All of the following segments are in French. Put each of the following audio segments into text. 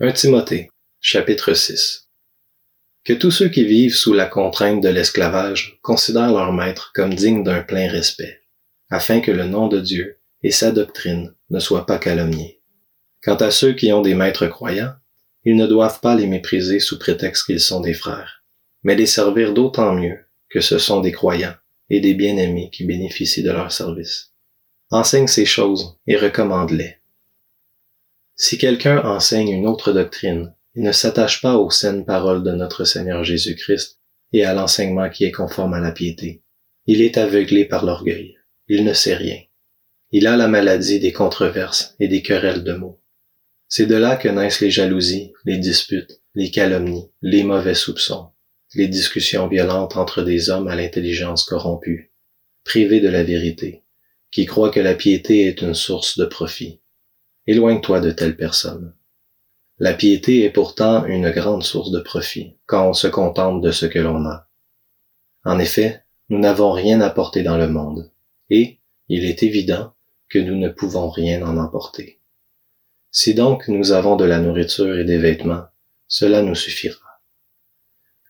1 Timothée, chapitre 6 Que tous ceux qui vivent sous la contrainte de l'esclavage considèrent leur maître comme digne d'un plein respect, afin que le nom de Dieu et sa doctrine ne soient pas calomniés. Quant à ceux qui ont des maîtres croyants, ils ne doivent pas les mépriser sous prétexte qu'ils sont des frères, mais les servir d'autant mieux que ce sont des croyants et des bien-aimés qui bénéficient de leur service. Enseigne ces choses et recommande-les. Si quelqu'un enseigne une autre doctrine et ne s'attache pas aux saines paroles de notre Seigneur Jésus-Christ et à l'enseignement qui est conforme à la piété, il est aveuglé par l'orgueil. Il ne sait rien. Il a la maladie des controverses et des querelles de mots. C'est de là que naissent les jalousies, les disputes, les calomnies, les mauvais soupçons, les discussions violentes entre des hommes à l'intelligence corrompue, privés de la vérité, qui croient que la piété est une source de profit. Éloigne-toi de telles personnes. La piété est pourtant une grande source de profit quand on se contente de ce que l'on a. En effet, nous n'avons rien apporté dans le monde, et il est évident que nous ne pouvons rien en emporter. Si donc nous avons de la nourriture et des vêtements, cela nous suffira.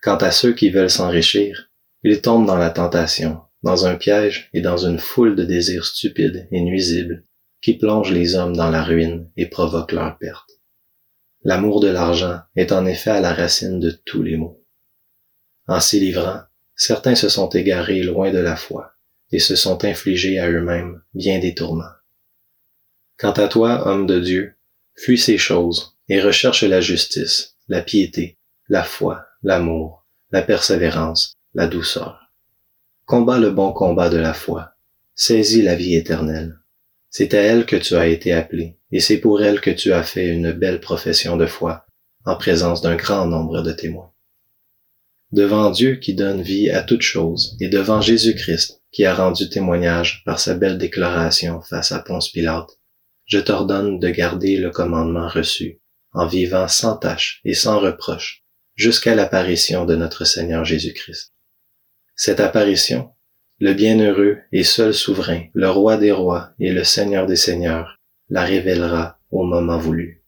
Quant à ceux qui veulent s'enrichir, ils tombent dans la tentation, dans un piège et dans une foule de désirs stupides et nuisibles qui plongent les hommes dans la ruine et provoquent leur perte. L'amour de l'argent est en effet à la racine de tous les maux. En s'y livrant, certains se sont égarés loin de la foi et se sont infligés à eux-mêmes bien des tourments. Quant à toi, homme de Dieu, fuis ces choses et recherche la justice, la piété, la foi, l'amour, la persévérance, la douceur. Combat le bon combat de la foi, saisis la vie éternelle. C'est à elle que tu as été appelé, et c'est pour elle que tu as fait une belle profession de foi, en présence d'un grand nombre de témoins. Devant Dieu qui donne vie à toutes choses, et devant Jésus-Christ qui a rendu témoignage par sa belle déclaration face à Ponce Pilate, je t'ordonne de garder le commandement reçu, en vivant sans tache et sans reproche, jusqu'à l'apparition de notre Seigneur Jésus-Christ. Cette apparition, le bienheureux et seul souverain, le roi des rois et le seigneur des seigneurs, la révélera au moment voulu.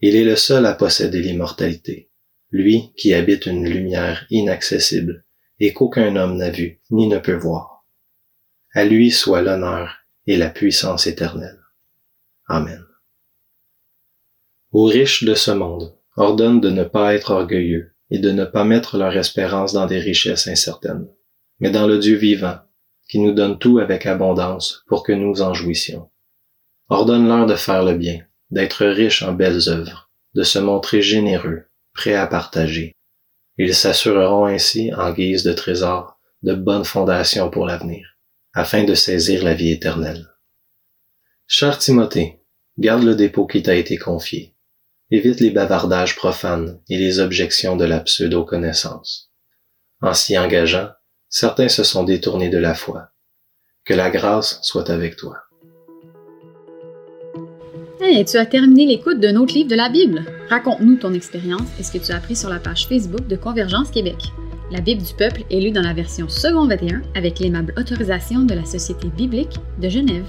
Il est le seul à posséder l'immortalité, lui qui habite une lumière inaccessible et qu'aucun homme n'a vu ni ne peut voir. À lui soit l'honneur et la puissance éternelle. Amen. Aux riches de ce monde, ordonne de ne pas être orgueilleux et de ne pas mettre leur espérance dans des richesses incertaines mais dans le Dieu vivant, qui nous donne tout avec abondance pour que nous en jouissions. Ordonne-leur de faire le bien, d'être riches en belles œuvres, de se montrer généreux, prêts à partager. Ils s'assureront ainsi, en guise de trésor, de bonnes fondations pour l'avenir, afin de saisir la vie éternelle. Cher Timothée, garde le dépôt qui t'a été confié. Évite les bavardages profanes et les objections de la pseudo-connaissance. En s'y engageant, certains se sont détournés de la foi. Que la grâce soit avec toi. Hey, tu as terminé l'écoute d'un autre livre de la Bible? Raconte-nous ton expérience et ce que tu as appris sur la page Facebook de Convergence Québec. La Bible du peuple est lue dans la version second 21 avec l'aimable autorisation de la Société biblique de Genève.